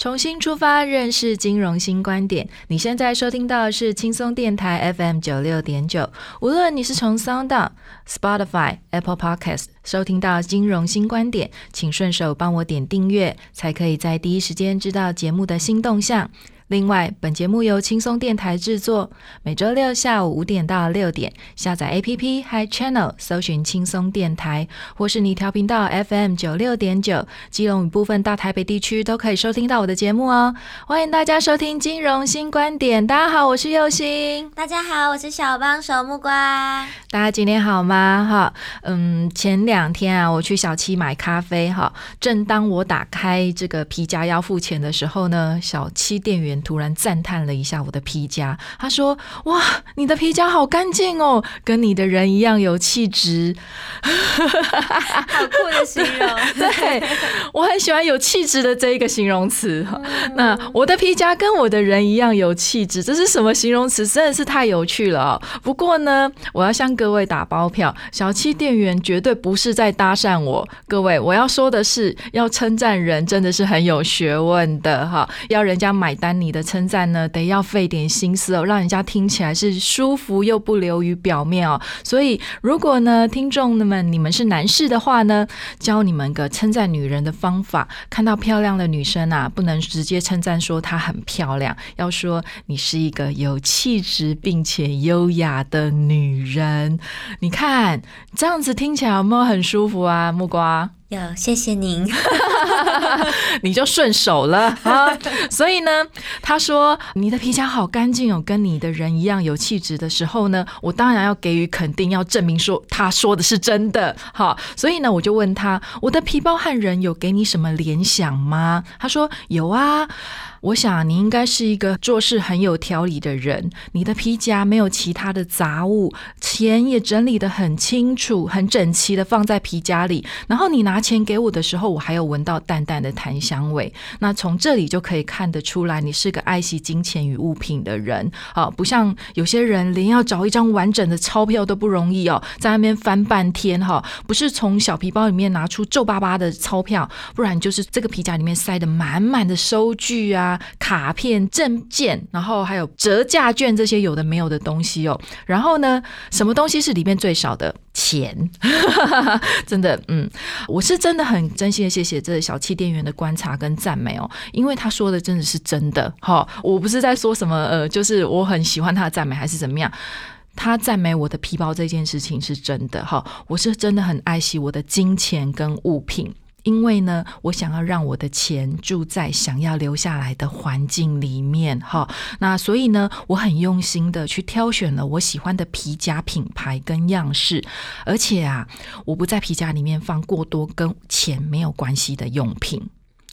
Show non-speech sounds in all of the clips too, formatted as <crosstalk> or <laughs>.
重新出发，认识金融新观点。你现在收听到的是轻松电台 FM 九六点九。无论你是从 Sound、Spotify、Apple Podcast 收听到金融新观点，请顺手帮我点订阅，才可以在第一时间知道节目的新动向。另外，本节目由轻松电台制作，每周六下午五点到六点，下载 APP Hi Channel，搜寻轻松电台，或是你调频道 FM 九六点九，基隆与部分大台北地区都可以收听到我的节目哦。欢迎大家收听金融新观点，大家好，我是佑星，大家好，我是小帮手木瓜。大家今天好吗？哈，嗯，前两天啊，我去小七买咖啡，哈，正当我打开这个皮夹要付钱的时候呢，小七店员。突然赞叹了一下我的皮夹，他说：“哇，你的皮夹好干净哦，跟你的人一样有气质。<laughs> ”好酷的形容，<laughs> 对我很喜欢有气质的这一个形容词。那我的皮夹跟我的人一样有气质，这是什么形容词？真的是太有趣了。不过呢，我要向各位打包票，小七店员绝对不是在搭讪我。各位，我要说的是，要称赞人真的是很有学问的哈，要人家买单你。你的称赞呢，得要费点心思哦，让人家听起来是舒服又不流于表面哦。所以，如果呢，听众们你们是男士的话呢，教你们个称赞女人的方法。看到漂亮的女生啊，不能直接称赞说她很漂亮，要说你是一个有气质并且优雅的女人。你看这样子听起来有没有很舒服啊？木瓜。有，谢谢您，<laughs> 你就顺手了啊。<laughs> 所以呢，他说你的皮夹好干净哦，跟你的人一样有气质的时候呢，我当然要给予肯定，要证明说他说的是真的。好，所以呢，我就问他，我的皮包和人有给你什么联想吗？他说有啊。我想你应该是一个做事很有条理的人。你的皮夹没有其他的杂物，钱也整理的很清楚、很整齐的放在皮夹里。然后你拿钱给我的时候，我还有闻到淡淡的檀香味。那从这里就可以看得出来，你是个爱惜金钱与物品的人。啊，不像有些人连要找一张完整的钞票都不容易哦，在那边翻半天哈。不是从小皮包里面拿出皱巴巴的钞票，不然就是这个皮夹里面塞的满满的收据啊。卡片、证件，然后还有折价券这些有的没有的东西哦。然后呢，什么东西是里面最少的？钱，<laughs> 真的，嗯，我是真的很真心的谢谢这小气店员的观察跟赞美哦，因为他说的真的是真的。哈，我不是在说什么呃，就是我很喜欢他的赞美还是怎么样？他赞美我的皮包这件事情是真的。哈，我是真的很爱惜我的金钱跟物品。因为呢，我想要让我的钱住在想要留下来的环境里面，哈，那所以呢，我很用心的去挑选了我喜欢的皮夹品牌跟样式，而且啊，我不在皮夹里面放过多跟钱没有关系的用品。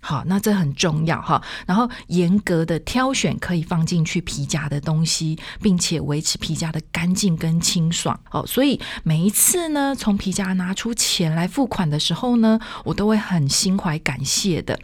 好，那这很重要哈。然后严格的挑选可以放进去皮夹的东西，并且维持皮夹的干净跟清爽。哦，所以每一次呢，从皮夹拿出钱来付款的时候呢，我都会很心怀感谢的，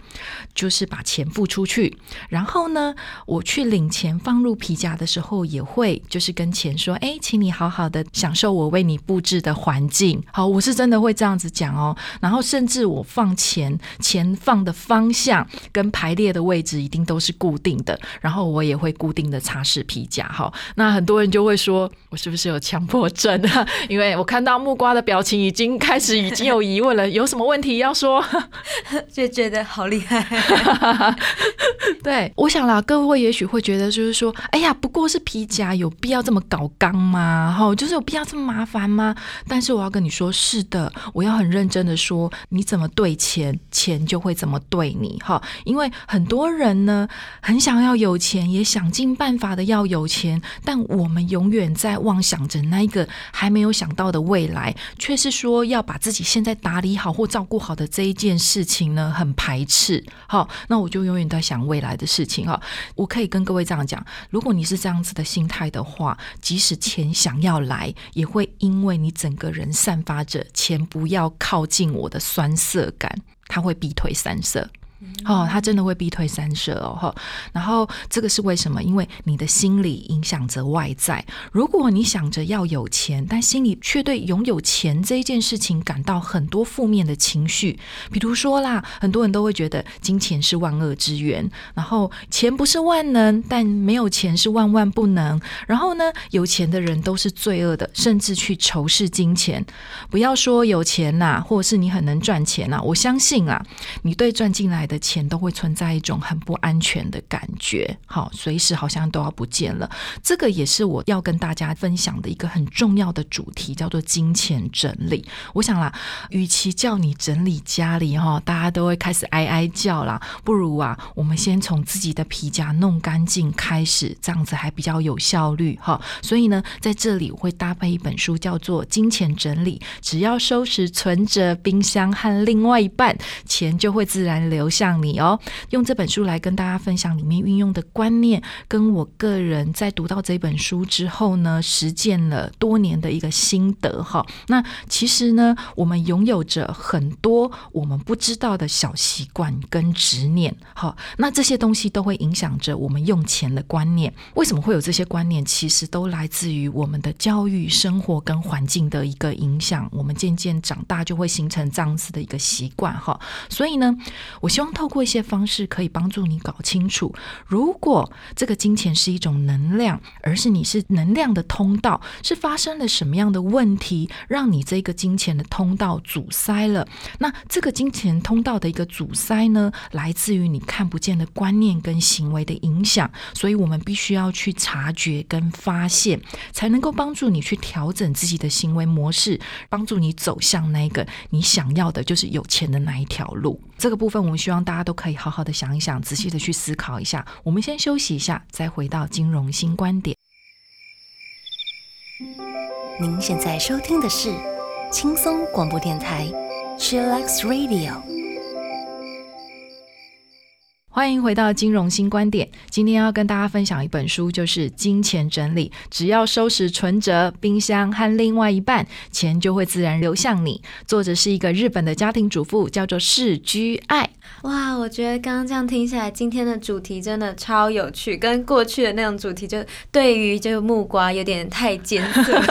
就是把钱付出去。然后呢，我去领钱放入皮夹的时候，也会就是跟钱说：“哎，请你好好的享受我为你布置的环境。”好，我是真的会这样子讲哦。然后甚至我放钱，钱放的方。方向跟排列的位置一定都是固定的，然后我也会固定的擦拭皮夹哈。那很多人就会说，我是不是有强迫症啊？<laughs> 因为我看到木瓜的表情已经开始已经有疑问了，有什么问题要说？<laughs> 就觉得好厉害。对，我想啦，各位也许会觉得就是说，哎呀，不过是皮夹，有必要这么搞刚吗？哈，就是有必要这么麻烦吗？但是我要跟你说，是的，我要很认真的说，你怎么对钱，钱就会怎么对你。哈，因为很多人呢，很想要有钱，也想尽办法的要有钱，但我们永远在妄想着那一个还没有想到的未来，却是说要把自己现在打理好或照顾好的这一件事情呢，很排斥。好，那我就永远在想未来的事情。哈，我可以跟各位这样讲，如果你是这样子的心态的话，即使钱想要来，也会因为你整个人散发着钱不要靠近我的酸涩感，他会逼退三色。哦，他真的会逼退三舍哦，哈。然后这个是为什么？因为你的心理影响着外在。如果你想着要有钱，但心里却对拥有钱这一件事情感到很多负面的情绪，比如说啦，很多人都会觉得金钱是万恶之源，然后钱不是万能，但没有钱是万万不能。然后呢，有钱的人都是罪恶的，甚至去仇视金钱。不要说有钱呐，或者是你很能赚钱呐，我相信啊，你对赚进来的的钱。都会存在一种很不安全的感觉，好，随时好像都要不见了。这个也是我要跟大家分享的一个很重要的主题，叫做金钱整理。我想啦，与其叫你整理家里哈，大家都会开始哀哀叫啦，不如啊，我们先从自己的皮夹弄干净开始，这样子还比较有效率哈。所以呢，在这里我会搭配一本书，叫做《金钱整理》，只要收拾存折、冰箱和另外一半，钱就会自然流向。你哦，用这本书来跟大家分享里面运用的观念，跟我个人在读到这本书之后呢，实践了多年的一个心得哈。那其实呢，我们拥有着很多我们不知道的小习惯跟执念哈。那这些东西都会影响着我们用钱的观念。为什么会有这些观念？其实都来自于我们的教育、生活跟环境的一个影响。我们渐渐长大就会形成这样子的一个习惯哈。所以呢，我希望透过一些方式可以帮助你搞清楚，如果这个金钱是一种能量，而是你是能量的通道，是发生了什么样的问题，让你这个金钱的通道阻塞了？那这个金钱通道的一个阻塞呢，来自于你看不见的观念跟行为的影响，所以我们必须要去察觉跟发现，才能够帮助你去调整自己的行为模式，帮助你走向那个你想要的，就是有钱的那一条路。这个部分，我们希望大家都可以好好的想一想，仔细的去思考一下。我们先休息一下，再回到金融新观点。您现在收听的是轻松广播电台，Chillax Radio。欢迎回到金融新观点。今天要跟大家分享一本书，就是《金钱整理》，只要收拾存折、冰箱和另外一半，钱就会自然流向你。作者是一个日本的家庭主妇，叫做世居爱。哇，我觉得刚刚这样听下来，今天的主题真的超有趣，跟过去的那种主题就对于这个木瓜有点太艰涩。<laughs>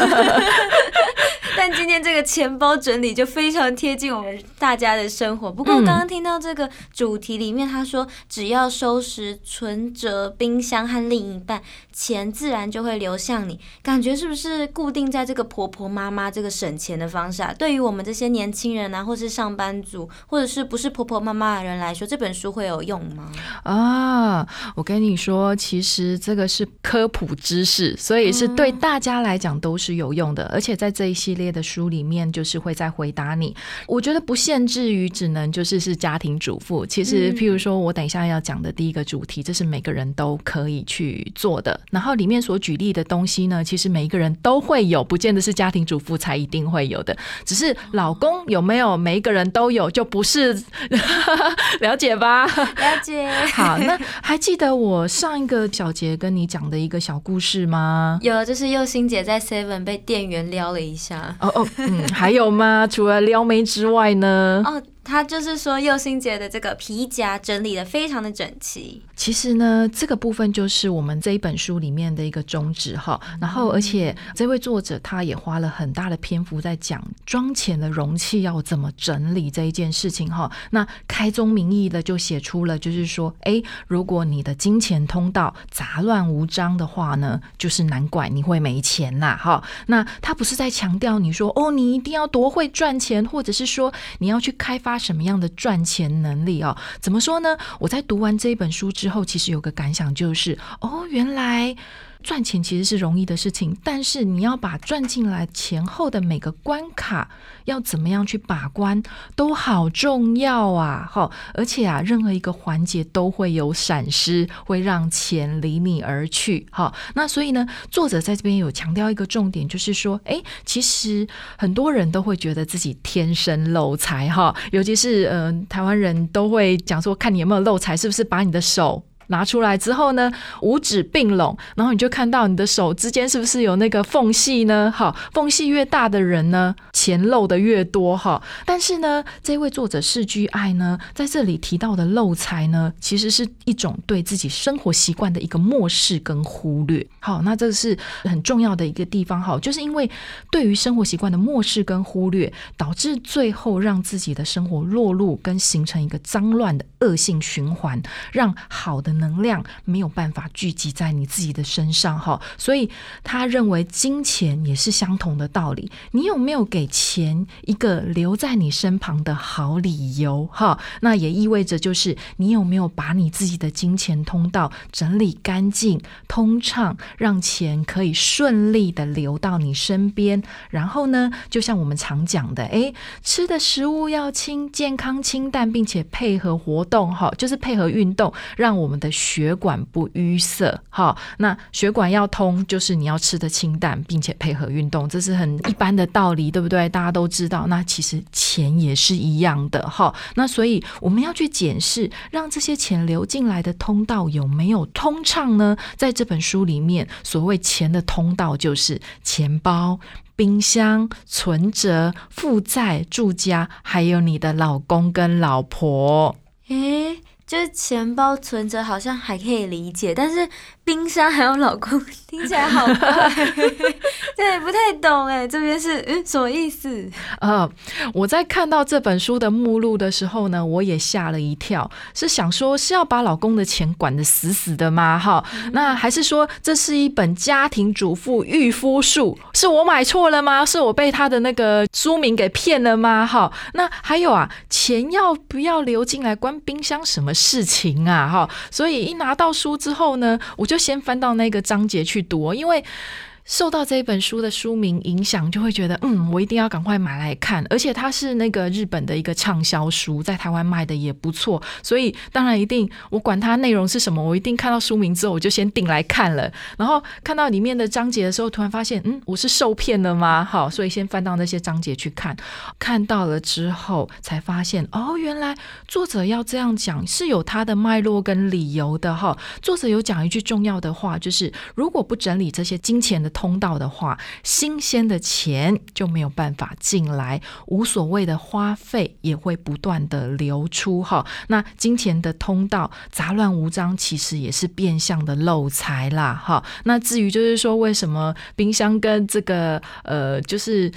但今天这个钱包整理就非常贴近我们大家的生活。不过刚刚听到这个主题里面，他说只要收拾存折、冰箱和另一半，钱自然就会流向你。感觉是不是固定在这个婆婆妈妈这个省钱的方式啊？对于我们这些年轻人啊，或是上班族，或者是不是婆婆妈妈的人来说，这本书会有用吗？啊，我跟你说，其实这个是科普知识，所以是对大家来讲都是有用的。而且在这一系列。列的书里面就是会再回答你，我觉得不限制于只能就是是家庭主妇。其实，譬如说我等一下要讲的第一个主题，这是每个人都可以去做的。然后里面所举例的东西呢，其实每一个人都会有，不见得是家庭主妇才一定会有的。只是老公有没有，每一个人都有，就不是 <laughs> 了解吧？了解。<laughs> 好，那还记得我上一个小节跟你讲的一个小故事吗？有，就是佑心姐在 Seven 被店员撩了一下。哦哦，嗯，还有吗？除了撩妹之外呢？他就是说，佑心姐的这个皮夹整理的非常的整齐。其实呢，这个部分就是我们这一本书里面的一个宗旨哈。然后，而且这位作者他也花了很大的篇幅在讲妆前的容器要怎么整理这一件事情哈。那开宗明义的就写出了，就是说，哎，如果你的金钱通道杂乱无章的话呢，就是难怪你会没钱呐哈。那他不是在强调你说，哦，你一定要多会赚钱，或者是说你要去开发。发什么样的赚钱能力哦？怎么说呢？我在读完这一本书之后，其实有个感想，就是哦，原来。赚钱其实是容易的事情，但是你要把赚进来前后的每个关卡要怎么样去把关，都好重要啊！哈，而且啊，任何一个环节都会有闪失，会让钱离你而去。哈，那所以呢，作者在这边有强调一个重点，就是说，哎，其实很多人都会觉得自己天生漏财，哈，尤其是嗯，台湾人都会讲说，看你有没有漏财，是不是把你的手。拿出来之后呢，五指并拢，然后你就看到你的手之间是不是有那个缝隙呢？好，缝隙越大的人呢，钱漏的越多哈。但是呢，这位作者世居爱呢，在这里提到的漏财呢，其实是一种对自己生活习惯的一个漠视跟忽略。好，那这是很重要的一个地方哈，就是因为对于生活习惯的漠视跟忽略，导致最后让自己的生活落入跟形成一个脏乱的恶性循环，让好的。能量没有办法聚集在你自己的身上哈，所以他认为金钱也是相同的道理。你有没有给钱一个留在你身旁的好理由哈？那也意味着就是你有没有把你自己的金钱通道整理干净、通畅，让钱可以顺利的流到你身边。然后呢，就像我们常讲的，诶，吃的食物要清、健康、清淡，并且配合活动哈，就是配合运动，让我们的血管不淤塞，好，那血管要通，就是你要吃的清淡，并且配合运动，这是很一般的道理，对不对？大家都知道。那其实钱也是一样的，哈。那所以我们要去检视，让这些钱流进来的通道有没有通畅呢？在这本书里面，所谓钱的通道，就是钱包、冰箱、存折、负债、住家，还有你的老公跟老婆。诶。就是钱包存着好像还可以理解，但是冰箱还有老公 <laughs> 听起来好怪，<laughs> 对，不太懂哎，这边是嗯什么意思？呃，<laughs> 我在看到这本书的目录的时候呢，我也吓了一跳，是想说是要把老公的钱管得死死的吗？哈，那还是说这是一本家庭主妇御夫术？是我买错了吗？是我被他的那个书名给骗了吗？哈，那还有啊，钱要不要流进来关冰箱什么？事情啊，哈，所以一拿到书之后呢，我就先翻到那个章节去读，因为。受到这本书的书名影响，就会觉得嗯，我一定要赶快买来看。而且它是那个日本的一个畅销书，在台湾卖的也不错，所以当然一定我管它内容是什么，我一定看到书名之后我就先订来看了。然后看到里面的章节的时候，突然发现嗯，我是受骗了吗？好，所以先翻到那些章节去看。看到了之后，才发现哦，原来作者要这样讲是有他的脉络跟理由的哈。作者有讲一句重要的话，就是如果不整理这些金钱的。通道的话，新鲜的钱就没有办法进来，无所谓的花费也会不断的流出哈。那金钱的通道杂乱无章，其实也是变相的漏财啦哈。那至于就是说，为什么冰箱跟这个呃，就是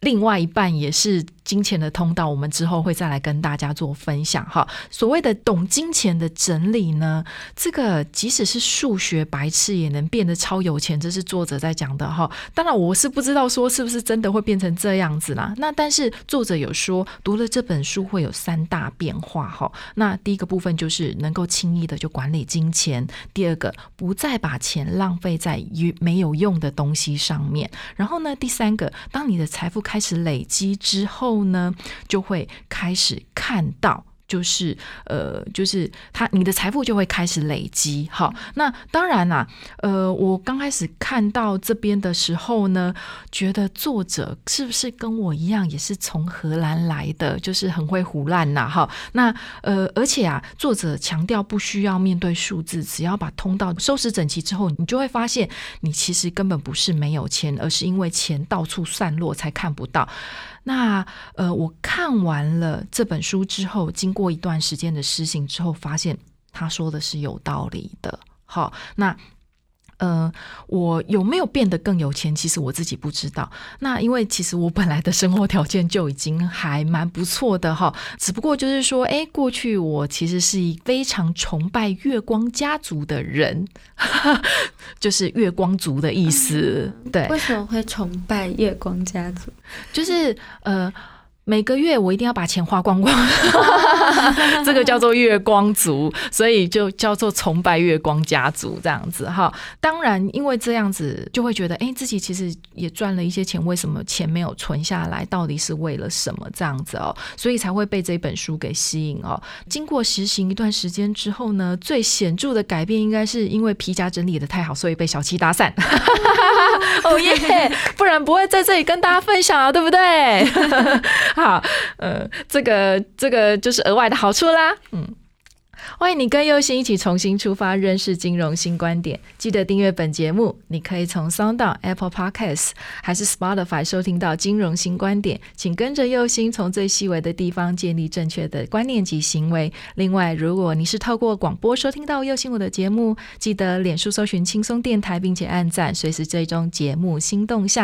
另外一半也是。金钱的通道，我们之后会再来跟大家做分享哈。所谓的懂金钱的整理呢，这个即使是数学白痴也能变得超有钱，这是作者在讲的哈。当然，我是不知道说是不是真的会变成这样子啦。那但是作者有说，读了这本书会有三大变化哈。那第一个部分就是能够轻易的就管理金钱；第二个，不再把钱浪费在于没有用的东西上面；然后呢，第三个，当你的财富开始累积之后。后呢，就会开始看到。就是呃，就是他，你的财富就会开始累积。好，那当然啦，呃，我刚开始看到这边的时候呢，觉得作者是不是跟我一样，也是从荷兰来的，就是很会胡乱呐。哈，那呃，而且啊，作者强调不需要面对数字，只要把通道收拾整齐之后，你就会发现，你其实根本不是没有钱，而是因为钱到处散落才看不到。那呃，我看完了这本书之后，经过一段时间的施行之后，发现他说的是有道理的。好，那。呃，我有没有变得更有钱？其实我自己不知道。那因为其实我本来的生活条件就已经还蛮不错的哈，只不过就是说，哎，过去我其实是一非常崇拜月光家族的人，<laughs> 就是月光族的意思。对，为什么会崇拜月光家族？就是呃。每个月我一定要把钱花光光，<laughs> 这个叫做月光族，所以就叫做崇拜月光家族这样子哈。当然，因为这样子就会觉得，哎，自己其实也赚了一些钱，为什么钱没有存下来？到底是为了什么这样子哦？所以才会被这本书给吸引哦。经过实行一段时间之后呢，最显著的改变应该是因为皮夹整理的太好，所以被小七打散。<laughs> 哦耶！<laughs> 不然不会在这里跟大家分享啊，对不对？<laughs> 好，呃，这个这个就是额外的好处啦，嗯。欢迎你跟佑星一起重新出发，认识金融新观点。记得订阅本节目，你可以从 Sound、Apple Podcasts 还是 Spotify 收听到金融新观点。请跟着佑星，从最细微的地方建立正确的观念及行为。另外，如果你是透过广播收听到佑星我的节目，记得脸书搜寻轻松电台，并且按赞，随时追踪节目新动向。